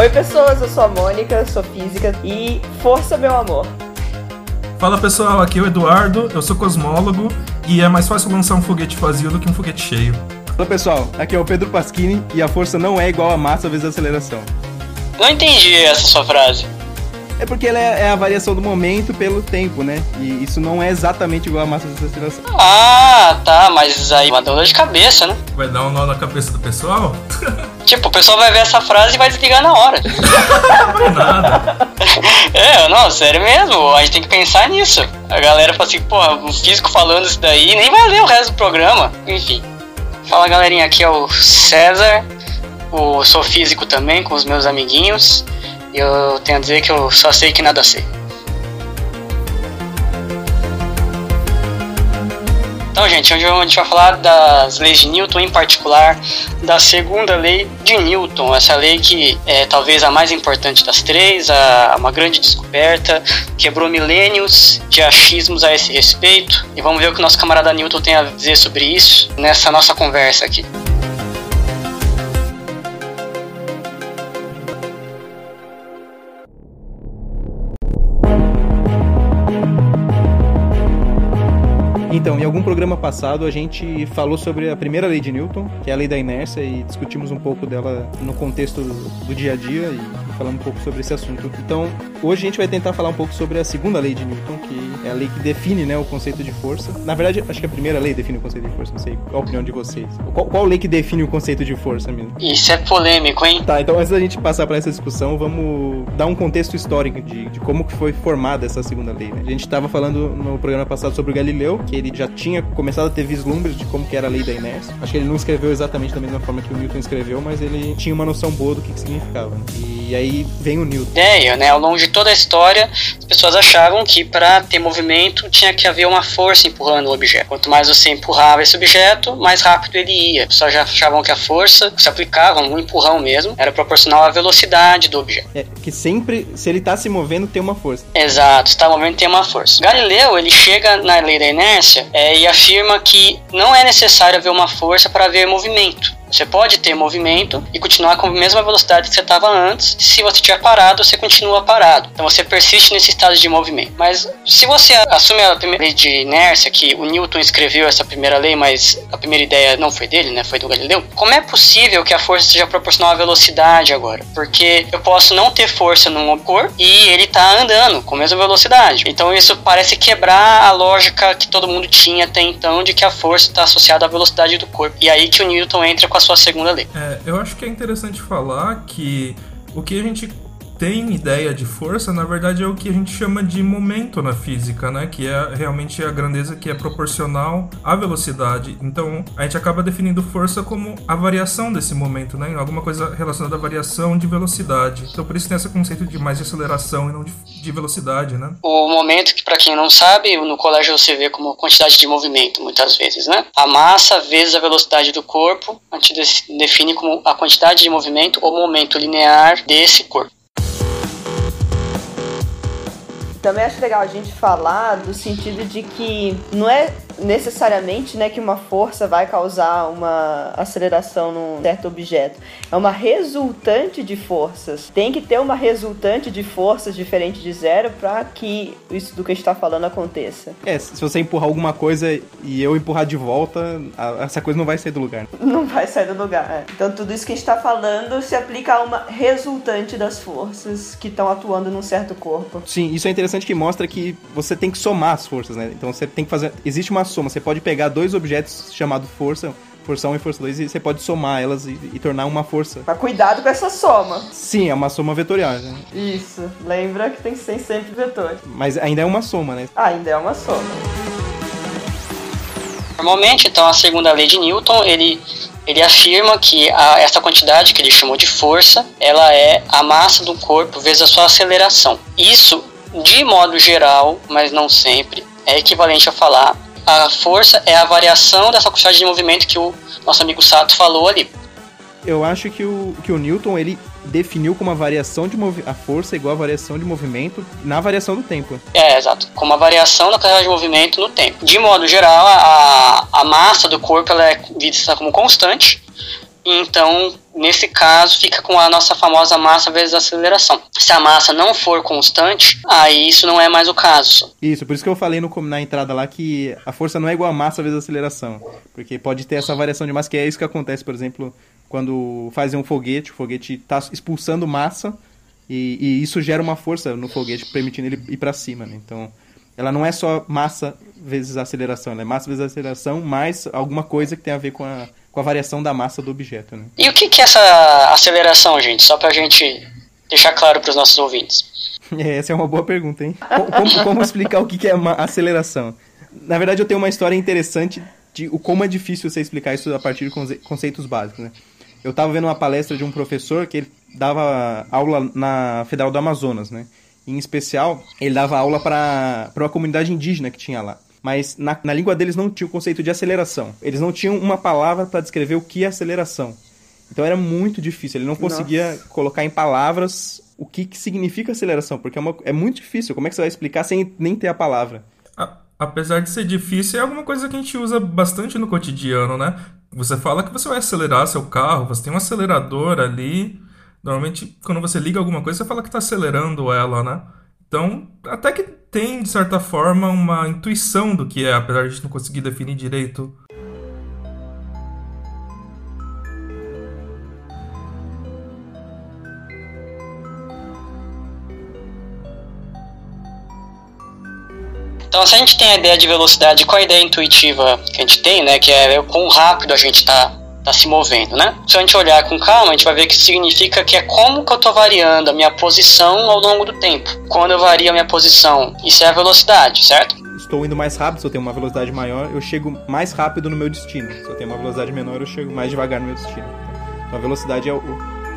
Oi, pessoas, eu sou a Mônica, sou física e força, meu amor. Fala pessoal, aqui é o Eduardo, eu sou cosmólogo e é mais fácil lançar um foguete vazio do que um foguete cheio. Fala pessoal, aqui é o Pedro Pasquini e a força não é igual a massa vezes a aceleração. Não entendi essa sua frase. É porque ela é, é, a variação do momento pelo tempo, né? E isso não é exatamente igual a massa vezes a aceleração. Ah, tá, mas aí uma dor de cabeça, né? Vai dar um nó na cabeça do pessoal? Tipo, o pessoal vai ver essa frase e vai desligar na hora. Não é nada. É, não, sério mesmo, a gente tem que pensar nisso. A galera fala assim, porra, um físico falando isso daí, nem vai ler o resto do programa. Enfim. Fala galerinha, aqui é o César. Eu sou físico também, com os meus amiguinhos. E eu tenho a dizer que eu só sei que nada sei. Então, gente, hoje a gente vai falar das leis de Newton, em particular da segunda lei de Newton, essa lei que é talvez a mais importante das três, a, uma grande descoberta, quebrou milênios de achismos a esse respeito, e vamos ver o que o nosso camarada Newton tem a dizer sobre isso nessa nossa conversa aqui. Então, em algum programa passado a gente falou sobre a primeira lei de Newton, que é a lei da inércia, e discutimos um pouco dela no contexto do dia a dia e falando um pouco sobre esse assunto. Então, hoje a gente vai tentar falar um pouco sobre a segunda lei de Newton, que é a lei que define né, o conceito de força. Na verdade, acho que a primeira lei define o conceito de força, não sei qual a opinião de vocês. Qual, qual lei que define o conceito de força mesmo? Isso é polêmico, hein? Tá, então antes da gente passar para essa discussão, vamos dar um contexto histórico de, de como que foi formada essa segunda lei. Né? A gente estava falando no programa passado sobre o Galileu, que ele já tinha começado a ter vislumbres de como que era a lei da inércia. Acho que ele não escreveu exatamente da mesma forma que o Newton escreveu, mas ele tinha uma noção boa do que, que significava. Né? E aí vem o Newton. Ideia, né? Ao longo de toda a história, as pessoas achavam que para ter movimento tinha que haver uma força empurrando o objeto. Quanto mais você empurrava esse objeto, mais rápido ele ia. As pessoas já achavam que a força se aplicava, um empurrão mesmo, era proporcional à velocidade do objeto. É, que sempre, se ele está se movendo, tem uma força. Exato, se está movendo, tem uma força. Galileu, ele chega na lei da inércia é, e afirma que não é necessário haver uma força para haver movimento. Você pode ter movimento e continuar com a mesma velocidade que você estava antes. Se você estiver parado, você continua parado. Então você persiste nesse estado de movimento. Mas se você assume a primeira lei de inércia, que o Newton escreveu essa primeira lei, mas a primeira ideia não foi dele, né? Foi do Galileu. Como é possível que a força seja proporcional à velocidade agora? Porque eu posso não ter força num corpo e ele está andando com a mesma velocidade. Então isso parece quebrar a lógica que todo mundo tinha até então de que a força está associada à velocidade do corpo. E aí que o Newton entra com a sua segunda lei. É, eu acho que é interessante falar que o que a gente tem ideia de força, na verdade é o que a gente chama de momento na física, né? Que é realmente a grandeza que é proporcional à velocidade. Então a gente acaba definindo força como a variação desse momento, né? Alguma coisa relacionada à variação de velocidade. Então por isso tem esse conceito de mais de aceleração e não de, de velocidade, né? O momento que para quem não sabe, no colégio você vê como quantidade de movimento muitas vezes, né? A massa vezes a velocidade do corpo, a gente define como a quantidade de movimento ou momento linear desse corpo. Também acho legal a gente falar do sentido de que não é necessariamente né, que uma força vai causar uma aceleração num certo objeto. É uma resultante de forças. Tem que ter uma resultante de forças diferente de zero para que isso do que a gente está falando aconteça. É, se você empurrar alguma coisa e eu empurrar de volta, essa coisa não vai sair do lugar. Não vai sair do lugar. É. Então tudo isso que a gente está falando se aplica a uma resultante das forças que estão atuando num certo corpo. Sim, isso é interessante que mostra que você tem que somar as forças, né? Então você tem que fazer. Existe uma soma. Você pode pegar dois objetos chamados força, força 1 e força 2, e você pode somar elas e, e, tornar uma força. Mas cuidado com essa soma. Sim, é uma soma vetorial. Né? Isso. Lembra que tem que ser sempre vetor. Mas ainda é uma soma, né? ainda é uma soma. Normalmente, então, a segunda lei de Newton, ele ele afirma que a, essa quantidade que ele chamou de força, ela é a massa do corpo vezes a sua aceleração. Isso, de modo geral, mas não sempre, é equivalente a falar a força é a variação dessa quantidade de movimento que o nosso amigo Sato falou ali. Eu acho que o, que o Newton ele definiu como a variação de a força igual a variação de movimento na variação do tempo. É, exato. Como a variação da quantidade de movimento no tempo. De modo geral, a, a massa do corpo ela é vista como constante. Então, nesse caso fica com a nossa famosa massa vezes aceleração. Se a massa não for constante, aí isso não é mais o caso. Isso, por isso que eu falei no, na entrada lá que a força não é igual a massa vezes aceleração. Porque pode ter essa variação de massa, que é isso que acontece, por exemplo, quando fazem um foguete, o foguete está expulsando massa e, e, isso gera uma força no foguete, permitindo ele ir para cima. Né? Então, ela não é só massa vezes aceleração, ela é massa vezes aceleração mais alguma coisa que tem a ver com a, com a variação da massa do objeto. Né? E o que, que é essa aceleração, gente? Só para a gente deixar claro para os nossos ouvintes. É, essa é uma boa pergunta, hein? Como, como explicar o que, que é uma aceleração? Na verdade, eu tenho uma história interessante de o como é difícil você explicar isso a partir de conceitos básicos, né? Eu estava vendo uma palestra de um professor que ele dava aula na Federal do Amazonas, né? Em especial, ele dava aula para uma comunidade indígena que tinha lá. Mas na, na língua deles não tinha o conceito de aceleração. Eles não tinham uma palavra para descrever o que é aceleração. Então era muito difícil. Ele não conseguia Nossa. colocar em palavras o que, que significa aceleração, porque é, uma, é muito difícil. Como é que você vai explicar sem nem ter a palavra? A, apesar de ser difícil, é alguma coisa que a gente usa bastante no cotidiano, né? Você fala que você vai acelerar seu carro, você tem um acelerador ali. Normalmente, quando você liga alguma coisa, você fala que está acelerando ela, né? Então, até que tem, de certa forma, uma intuição do que é, apesar de a gente não conseguir definir direito Então, se a gente tem a ideia de velocidade, qual a ideia intuitiva que a gente tem, né? Que é o quão rápido a gente está tá se movendo, né? Se a gente olhar com calma, a gente vai ver que significa que é como que eu estou variando a minha posição ao longo do tempo. Quando eu vario a minha posição, isso é a velocidade, certo? Estou indo mais rápido, se eu tenho uma velocidade maior, eu chego mais rápido no meu destino. Se eu tenho uma velocidade menor, eu chego mais devagar no meu destino. Então, a velocidade é o,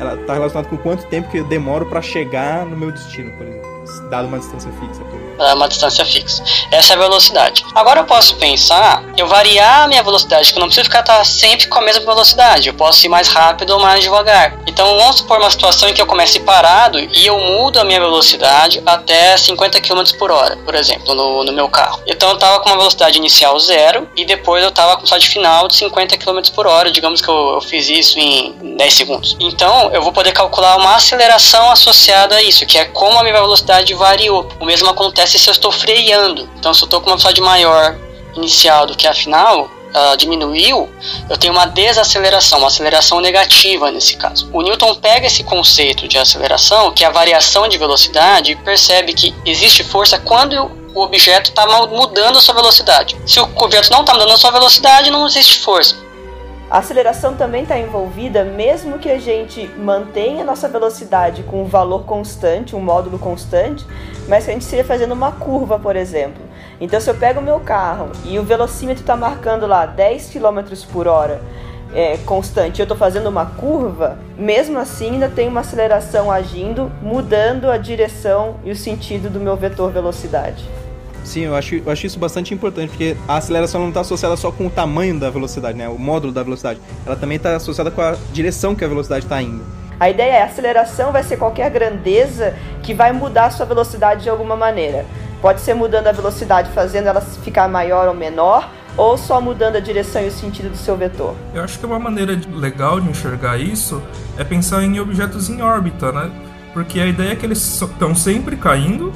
ela está relacionada com quanto tempo que eu demoro para chegar no meu destino, por exemplo, dado uma distância fixa. Por exemplo uma distância fixa. Essa é a velocidade. Agora eu posso pensar, eu variar a minha velocidade, que eu não preciso ficar tá sempre com a mesma velocidade. Eu posso ir mais rápido ou mais devagar. Então vamos supor uma situação em que eu comece parado e eu mudo a minha velocidade até 50 km por hora, por exemplo, no, no meu carro. Então eu estava com uma velocidade inicial zero e depois eu estava com velocidade final de 50 km por hora. Digamos que eu, eu fiz isso em 10 segundos. Então eu vou poder calcular uma aceleração associada a isso, que é como a minha velocidade variou. O mesmo acontece acontece se eu estou freando. Então, se eu estou com uma velocidade maior inicial do que a final, uh, diminuiu, eu tenho uma desaceleração, uma aceleração negativa nesse caso. O Newton pega esse conceito de aceleração, que é a variação de velocidade, e percebe que existe força quando o objeto está mudando a sua velocidade. Se o objeto não está mudando a sua velocidade, não existe força. A aceleração também está envolvida, mesmo que a gente mantenha a nossa velocidade com um valor constante, um módulo constante, mas que a gente esteja fazendo uma curva, por exemplo. Então, se eu pego o meu carro e o velocímetro está marcando lá 10 km por hora é, constante, eu estou fazendo uma curva, mesmo assim ainda tem uma aceleração agindo, mudando a direção e o sentido do meu vetor velocidade. Sim, eu acho, eu acho isso bastante importante, porque a aceleração não está associada só com o tamanho da velocidade, né? O módulo da velocidade. Ela também está associada com a direção que a velocidade está indo. A ideia é aceleração vai ser qualquer grandeza que vai mudar a sua velocidade de alguma maneira. Pode ser mudando a velocidade, fazendo ela ficar maior ou menor, ou só mudando a direção e o sentido do seu vetor. Eu acho que uma maneira legal de enxergar isso é pensar em objetos em órbita, né? Porque a ideia é que eles estão sempre caindo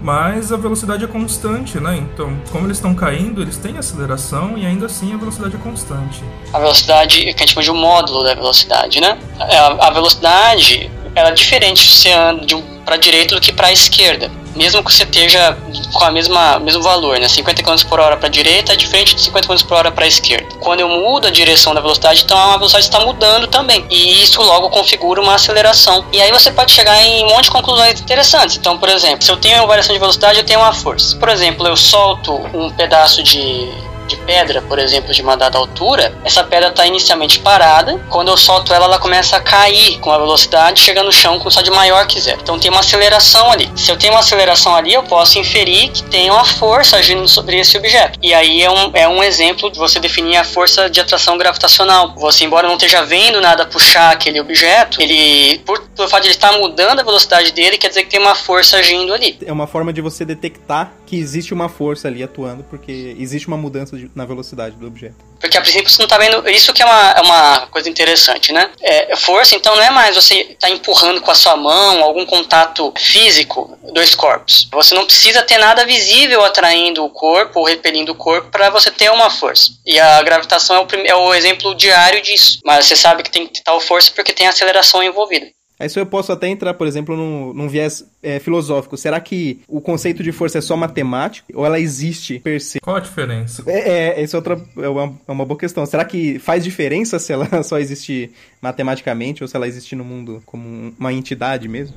mas a velocidade é constante, né? Então, como eles estão caindo, eles têm aceleração e ainda assim a velocidade é constante. A velocidade, que a gente chama de um módulo da velocidade, né? É, a, velocidade ela é diferente se anda para a direita do que para a esquerda mesmo que você esteja com a mesma mesmo valor, né? 50 km por hora para direita é diferente de 50 km por hora para esquerda. Quando eu mudo a direção da velocidade, então a velocidade está mudando também. E isso logo configura uma aceleração. E aí você pode chegar em um monte de conclusões interessantes. Então, por exemplo, se eu tenho uma variação de velocidade, eu tenho uma força. Por exemplo, eu solto um pedaço de de pedra, por exemplo, de uma dada altura, essa pedra está inicialmente parada. Quando eu solto ela, ela começa a cair com a velocidade, chega no chão com velocidade maior que zero. Então tem uma aceleração ali. Se eu tenho uma aceleração ali, eu posso inferir que tem uma força agindo sobre esse objeto. E aí é um, é um exemplo de você definir a força de atração gravitacional. Você, embora não esteja vendo nada puxar aquele objeto, ele, por, por fato de ele estar mudando a velocidade dele, quer dizer que tem uma força agindo ali. É uma forma de você detectar que existe uma força ali atuando, porque existe uma mudança na velocidade do objeto. Porque a princípio você não está vendo. Isso que é uma, é uma coisa interessante, né? É, força, então, não é mais você estar tá empurrando com a sua mão algum contato físico dois corpos. Você não precisa ter nada visível atraindo o corpo ou repelindo o corpo para você ter uma força. E a gravitação é o, é o exemplo diário disso. Mas você sabe que tem que ter tal força porque tem aceleração envolvida. Isso eu posso até entrar, por exemplo, num, num viés é, filosófico. Será que o conceito de força é só matemático ou ela existe per se? Qual a diferença? É, é essa é outra é uma, é uma boa questão. Será que faz diferença se ela só existe matematicamente ou se ela existe no mundo como uma entidade mesmo?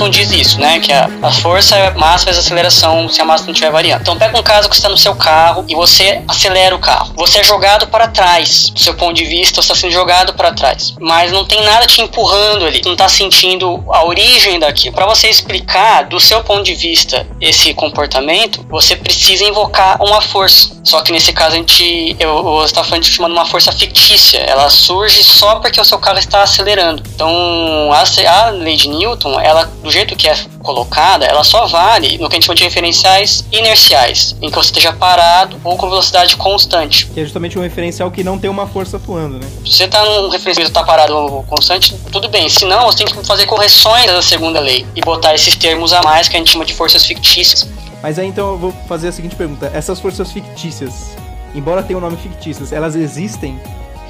Newton diz isso, né? Que a, a força é massa vezes aceleração se a massa não estiver variando. Então pega um caso que está no seu carro e você acelera o carro. Você é jogado para trás. Do seu ponto de vista, você está sendo jogado para trás. Mas não tem nada te empurrando ali. Não está sentindo a origem daquilo. Para você explicar do seu ponto de vista esse comportamento, você precisa invocar uma força. Só que nesse caso a gente, eu, eu está falando de uma força fictícia. Ela surge só porque o seu carro está acelerando. Então a, a lei de Newton ela, do jeito que é colocada, ela só vale no que a gente chama de referenciais inerciais, em que você esteja parado ou com velocidade constante. Que é justamente um referencial que não tem uma força atuando, né? Se você está num referencial que está parado ou constante, tudo bem. Se não, você tem que fazer correções da segunda lei e botar esses termos a mais que a gente chama de forças fictícias. Mas aí então eu vou fazer a seguinte pergunta: essas forças fictícias, embora tenham um nome fictícios, elas existem?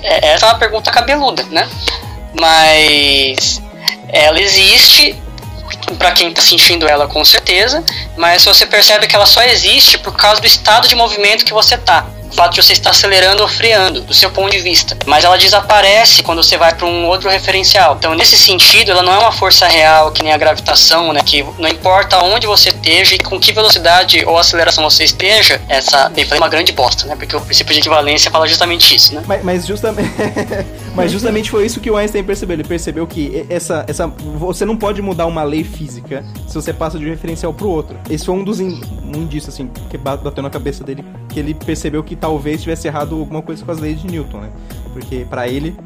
É, essa é uma pergunta cabeluda, né? Mas ela existe para quem está sentindo ela com certeza, mas você percebe que ela só existe por causa do estado de movimento que você tá o fato de você estar acelerando ou freando, do seu ponto de vista. Mas ela desaparece quando você vai para um outro referencial. Então, nesse sentido, ela não é uma força real que nem a gravitação, né? Que não importa onde você esteja e com que velocidade ou aceleração você esteja, essa. Bem, falei uma grande bosta, né? Porque o princípio de equivalência fala justamente isso, né? Mas, mas justamente. mas justamente foi isso que o Einstein percebeu. Ele percebeu que essa, essa. Você não pode mudar uma lei física se você passa de um referencial para o outro. Esse foi um dos in, indícios, assim, que bateu na cabeça dele, que ele percebeu que talvez tivesse errado alguma coisa com as leis de Newton, né? Porque para ele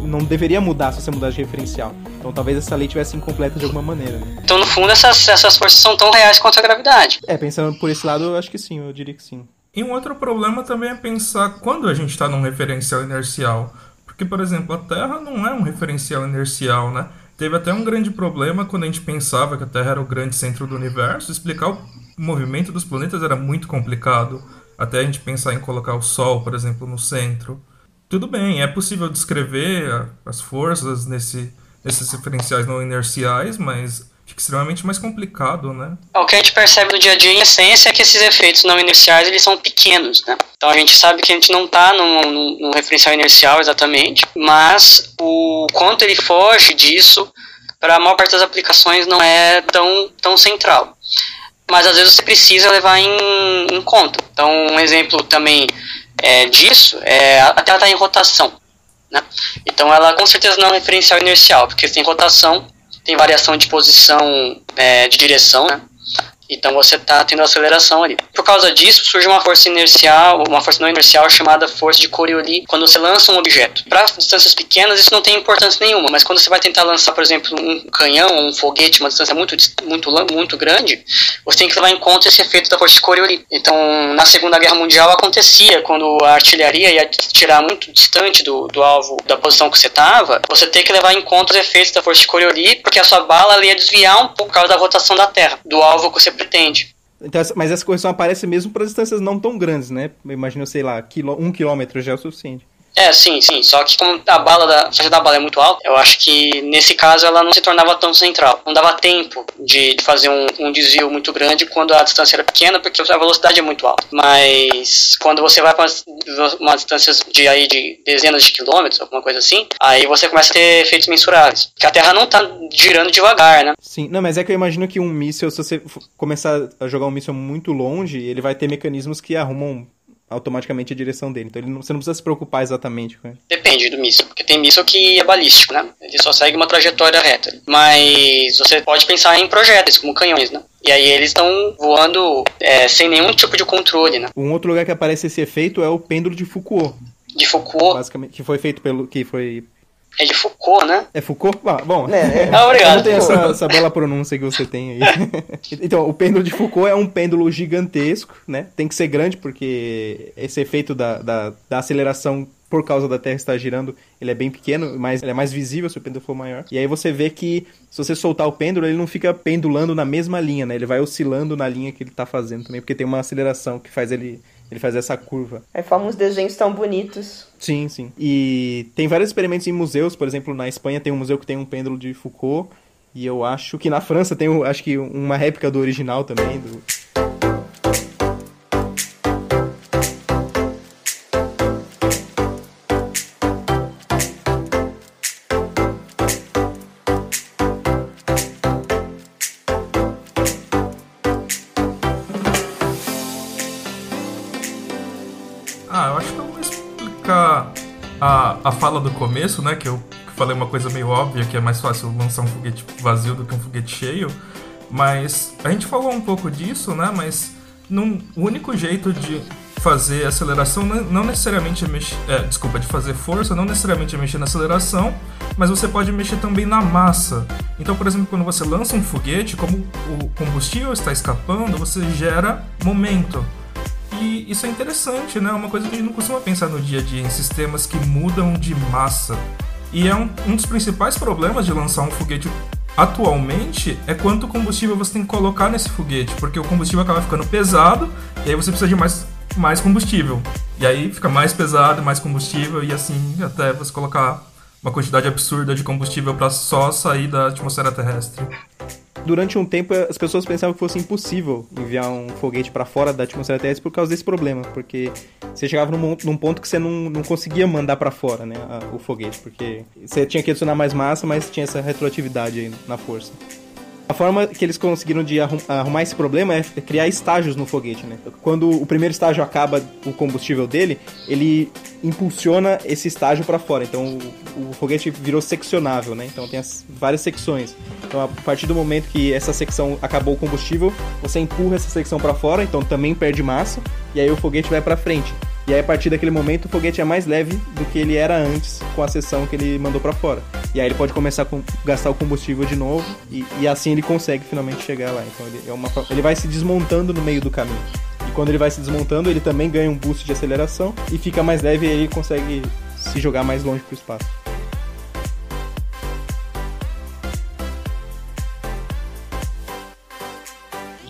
não deveria mudar se você mudar de referencial. Então talvez essa lei tivesse incompleta de alguma maneira. Né? Então no fundo essas, essas forças são tão reais quanto a gravidade. É, pensando por esse lado, eu acho que sim, eu diria que sim. E um outro problema também é pensar quando a gente está num referencial inercial. Porque, por exemplo, a Terra não é um referencial inercial, né? Teve até um grande problema quando a gente pensava que a Terra era o grande centro do universo. Explicar o movimento dos planetas era muito complicado. Até a gente pensar em colocar o Sol, por exemplo, no centro. Tudo bem, é possível descrever as forças nesse, nesses referenciais não inerciais, mas fica extremamente mais complicado, né? O que a gente percebe no dia a dia, em essência, é que esses efeitos não inerciais eles são pequenos, né? Então a gente sabe que a gente não está num, num, referencial inercial exatamente, mas o quanto ele foge disso, para a maior parte das aplicações, não é tão, tão central mas às vezes você precisa levar em, em conta. Então, um exemplo também é, disso é a Terra está em rotação. Né? Então, ela com certeza não é um referencial inercial, porque tem rotação, tem variação de posição, é, de direção, né? Então você está tendo aceleração ali. Por causa disso, surge uma força inercial, uma força não inercial chamada força de Coriolis, quando você lança um objeto. Para distâncias pequenas, isso não tem importância nenhuma, mas quando você vai tentar lançar, por exemplo, um canhão um foguete, uma distância muito, muito, muito grande, você tem que levar em conta esse efeito da força de Coriolis. Então, na Segunda Guerra Mundial acontecia quando a artilharia ia tirar muito distante do, do alvo, da posição que você estava, você tem que levar em conta os efeitos da força de Coriolis, porque a sua bala ia desviar um pouco por causa da rotação da Terra, do alvo que você pretende. Então, mas essa correção aparece mesmo para distâncias não tão grandes, né? Imagina, sei lá, um quilômetro já é o suficiente. É, sim, sim. Só que como a bala da, a faixa da bala é muito alta, eu acho que nesse caso ela não se tornava tão central. Não dava tempo de, de fazer um, um, desvio muito grande quando a distância era pequena, porque a velocidade é muito alta. Mas quando você vai para uma distância de, aí, de dezenas de quilômetros, alguma coisa assim, aí você começa a ter efeitos mensuráveis. Porque a Terra não está girando devagar, né? Sim, não, mas é que eu imagino que um míssil, se você começar a jogar um míssil muito longe, ele vai ter mecanismos que arrumam automaticamente a direção dele. Então ele não, você não precisa se preocupar exatamente com ele. Depende do míssil, porque tem míssil que é balístico, né? Ele só segue uma trajetória reta. Mas você pode pensar em projéteis, como canhões, né? E aí eles estão voando é, sem nenhum tipo de controle, né? Um outro lugar que aparece esse efeito é o pêndulo de Foucault. De Foucault. Basicamente, que foi feito pelo. que foi é de Foucault, né? É Foucault? Ah, bom, É, é. Ah, obrigado. eu não tenho essa, essa bela pronúncia que você tem aí. então, o pêndulo de Foucault é um pêndulo gigantesco, né? Tem que ser grande porque esse efeito da, da, da aceleração por causa da Terra estar girando, ele é bem pequeno, mas ele é mais visível se o pêndulo for maior. E aí você vê que se você soltar o pêndulo, ele não fica pendulando na mesma linha, né? Ele vai oscilando na linha que ele tá fazendo também, porque tem uma aceleração que faz ele ele fazer essa curva. Aí forma uns desenhos tão bonitos. Sim, sim. E tem vários experimentos em museus, por exemplo, na Espanha tem um museu que tem um pêndulo de Foucault, e eu acho que na França tem, acho que uma réplica do original também, do... fala do começo, né? Que eu falei uma coisa meio óbvia, que é mais fácil lançar um foguete vazio do que um foguete cheio. Mas a gente falou um pouco disso, né? Mas num, o único jeito de fazer aceleração não, não necessariamente é mexer. É, desculpa, de fazer força, não necessariamente é mexer na aceleração, mas você pode mexer também na massa. Então, por exemplo, quando você lança um foguete, como o combustível está escapando, você gera momento. E isso é interessante, né? É uma coisa que a gente não costuma pensar no dia a dia, em sistemas que mudam de massa. E é um, um dos principais problemas de lançar um foguete atualmente é quanto combustível você tem que colocar nesse foguete, porque o combustível acaba ficando pesado e aí você precisa de mais, mais combustível. E aí fica mais pesado, mais combustível e assim até você colocar uma quantidade absurda de combustível para só sair da atmosfera terrestre. Durante um tempo, as pessoas pensavam que fosse impossível enviar um foguete para fora da atmosfera terrestre por causa desse problema, porque você chegava num, num ponto que você não, não conseguia mandar para fora, né, a, o foguete, porque você tinha que adicionar mais massa, mas tinha essa retroatividade aí na força. A forma que eles conseguiram de arrum arrumar esse problema é criar estágios no foguete, né? Quando o primeiro estágio acaba o combustível dele, ele impulsiona esse estágio para fora. Então o, o, foguete virou seccionável, né? Então tem as várias secções. Então a partir do momento que essa secção acabou o combustível, você empurra essa secção para fora, então também perde massa e aí o foguete vai para frente. E aí, a partir daquele momento, o foguete é mais leve do que ele era antes com a seção que ele mandou para fora. E aí ele pode começar a gastar o combustível de novo e, e assim ele consegue finalmente chegar lá. Então ele, é uma, ele vai se desmontando no meio do caminho. E quando ele vai se desmontando, ele também ganha um boost de aceleração e fica mais leve e ele consegue se jogar mais longe pro espaço.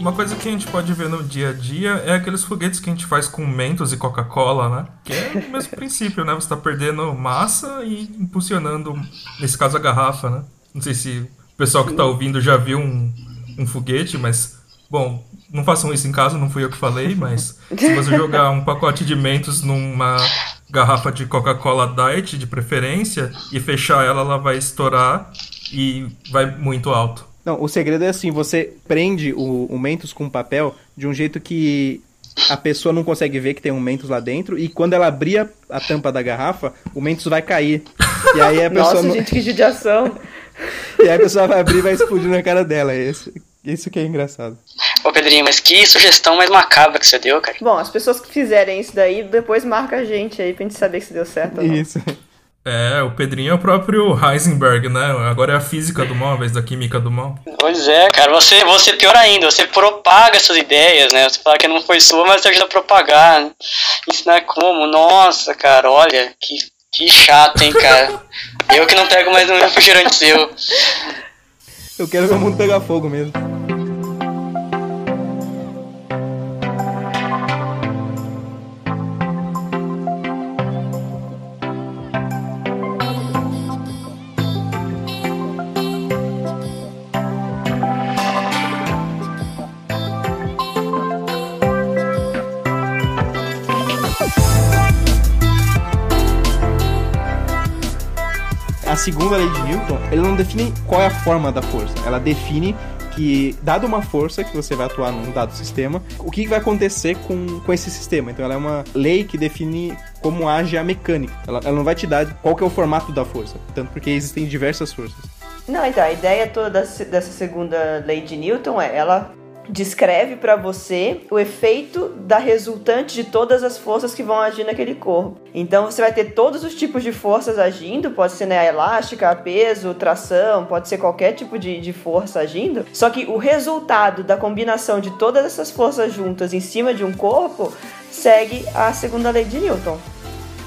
Uma coisa que a gente pode ver no dia a dia é aqueles foguetes que a gente faz com Mentos e Coca-Cola, né? Que é o mesmo princípio, né? Você está perdendo massa e impulsionando, nesse caso, a garrafa, né? Não sei se o pessoal que está ouvindo já viu um, um foguete, mas, bom, não façam isso em casa, não fui eu que falei, mas se você jogar um pacote de Mentos numa garrafa de Coca-Cola Diet, de preferência, e fechar ela, ela vai estourar e vai muito alto. Não, o segredo é assim, você prende o, o Mentos com papel de um jeito que a pessoa não consegue ver que tem um Mentos lá dentro e quando ela abrir a, a tampa da garrafa, o Mentos vai cair. E aí a pessoa Nossa, não... gente, que judiação. E aí a pessoa vai abrir e vai explodir na cara dela. É Isso, isso que é engraçado. Ô Pedrinho, mas que sugestão mais macabra que você deu, cara. Bom, as pessoas que fizerem isso daí, depois marca a gente aí pra gente saber se deu certo ou não. Isso. É, o Pedrinho é o próprio Heisenberg, né? Agora é a física do mal, ao invés da química do mal. Pois é, cara, você, você pior ainda, você propaga suas ideias, né? Você fala que não foi sua, mas você ajuda a propagar. Né? Ensinar como? Nossa, cara, olha, que, que chato, hein, cara. Eu que não pego mais um refrigerante seu. Eu quero ver o mundo pegar fogo mesmo. A segunda lei de Newton, ele não define qual é a forma da força. Ela define que, dado uma força que você vai atuar num dado sistema, o que vai acontecer com, com esse sistema. Então ela é uma lei que define como age a mecânica. Ela, ela não vai te dar qual é o formato da força, tanto porque existem diversas forças. Não, então, a ideia toda dessa segunda lei de Newton é ela descreve para você o efeito da resultante de todas as forças que vão agir naquele corpo. Então você vai ter todos os tipos de forças agindo, pode ser né, a elástica, a peso, tração, pode ser qualquer tipo de, de força agindo. Só que o resultado da combinação de todas essas forças juntas em cima de um corpo segue a segunda lei de Newton.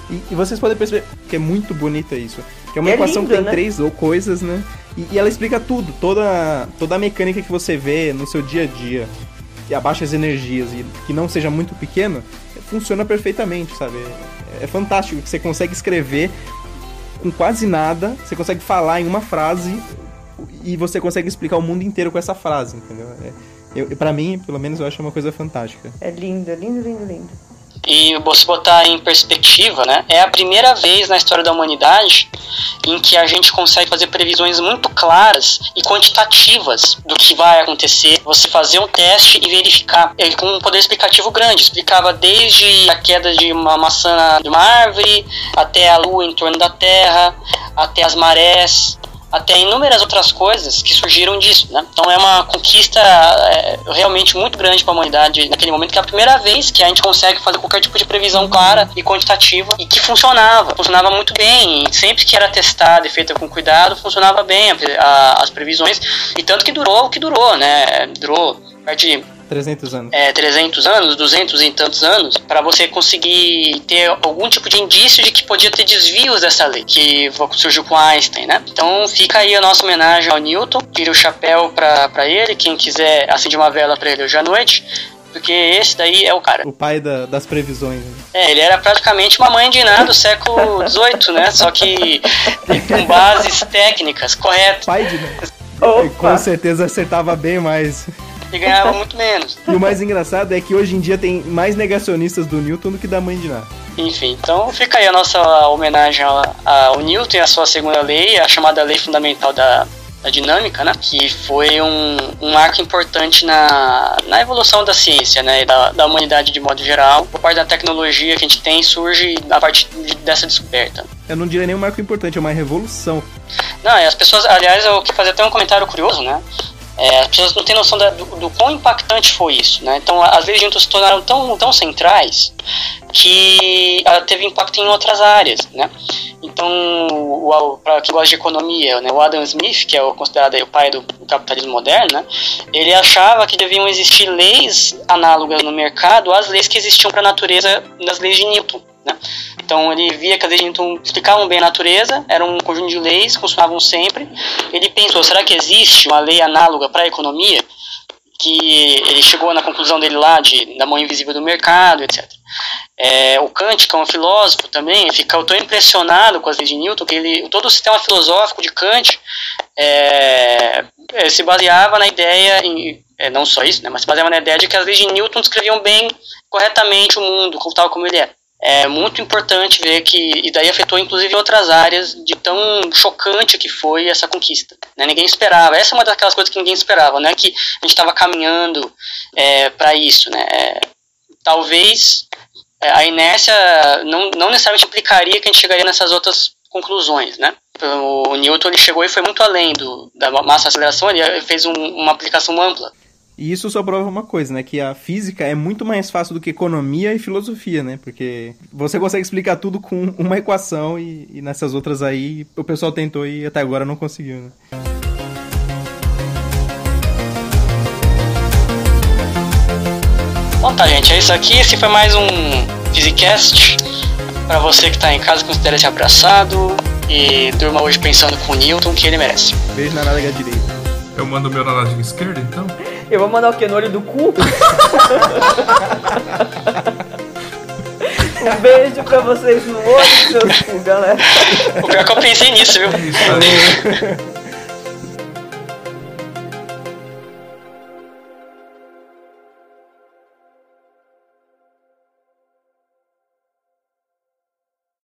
E, e vocês podem perceber que é muito bonita isso. Que é uma é equação lindo, que tem né? três ou coisas, né? E, e, ela explica tudo, toda, toda a mecânica que você vê no seu dia a dia, que abaixa as energias e que não seja muito pequeno, funciona perfeitamente, sabe? É, é fantástico que você consegue escrever com quase nada, você consegue falar em uma frase e você consegue explicar o mundo inteiro com essa frase, entendeu? É, eu, pra mim, pelo menos, eu acho uma coisa fantástica. É lindo, lindo, lindo, lindo. E se botar em perspectiva, né, é a primeira vez na história da humanidade em que a gente consegue fazer previsões muito claras e quantitativas do que vai acontecer. Você fazer um teste e verificar. Ele com um poder explicativo grande, explicava desde a queda de uma maçã de uma árvore, até a lua em torno da Terra, até as marés, até inúmeras outras coisas que surgiram disso, né? Então é uma conquista é, realmente muito grande para a humanidade naquele momento, que é a primeira vez que a gente consegue fazer qualquer tipo de previsão clara e quantitativa e que funcionava, funcionava muito bem. Sempre que era testada e feita com cuidado, funcionava bem a, a, as previsões e tanto que durou o que durou, né? Durou perto de 300 anos. É, 300 anos, 200 e tantos anos, para você conseguir ter algum tipo de indício de que podia ter desvios dessa lei, que surgiu com Einstein, né? Então fica aí a nossa homenagem ao Newton, tira o chapéu para ele, quem quiser acender uma vela para ele hoje à noite, porque esse daí é o cara. O pai da, das previsões. Né? É, ele era praticamente uma mãe de nada do século XVIII, né? Só que com bases técnicas corretas. Pai de nada. Com certeza acertava bem mais e ganhava muito menos. E o mais engraçado é que hoje em dia tem mais negacionistas do Newton do que da mãe de Ná. Enfim, então fica aí a nossa homenagem ao, Newton e a sua segunda lei, a chamada lei fundamental da, da dinâmica, né? Que foi um, um marco importante na, na evolução da ciência, né? Da, da humanidade de modo geral. Por parte da tecnologia que a gente tem surge a partir dessa descoberta. Eu não diria nem um marco importante, é uma revolução. Não, as pessoas, aliás, eu queria fazer até um comentário curioso, né? É, as pessoas não têm noção da, do, do quão impactante foi isso, né? Então, leis de Newton se tornaram tão, tão centrais que ela teve impacto em outras áreas, né? Então, para quem gosta de economia, né, o Adam Smith, que é o, considerado o pai do, do, capitalismo moderno, né, ele achava que deviam existir leis análogas no mercado às leis que existiam para a natureza nas leis de Newton. Né? Então ele via que as leis de Newton explicavam bem a natureza, era um conjunto de leis, funcionavam sempre. Ele pensou, será que existe uma lei análoga para a economia? Que ele chegou na conclusão dele lá de, da mão invisível do mercado, etc. É, o Kant, que é um filósofo também, ficou tão impressionado com as leis de Newton que ele, todo o sistema filosófico de Kant é, é, se baseava na ideia, em, é, não só isso, né, mas se baseava na ideia de que as leis de Newton descreviam bem, corretamente o mundo, tal como ele é. É muito importante ver que, e daí afetou inclusive outras áreas de tão chocante que foi essa conquista. Né? Ninguém esperava, essa é uma daquelas coisas que ninguém esperava, não é que a gente estava caminhando é, para isso. Né? É, talvez é, a inércia não, não necessariamente implicaria que a gente chegaria nessas outras conclusões, né? O Newton ele chegou e foi muito além do, da massa aceleração, ele fez um, uma aplicação ampla. E isso só prova uma coisa, né? Que a física é muito mais fácil do que economia e filosofia, né? Porque você consegue explicar tudo com uma equação e, e nessas outras aí o pessoal tentou e até agora não conseguiu, né? Bom, tá, gente, é isso aqui. Esse foi mais um Physicast. Para você que tá em casa, considere-se abraçado e durma hoje pensando com o Newton que ele merece. Beijo na nádega direita. Eu mando o meu na nádega esquerda, então? Eu vou mandar o que? No olho do cu? um beijo pra vocês no olho do seu cu, galera. O pior é que eu pensei nisso, viu?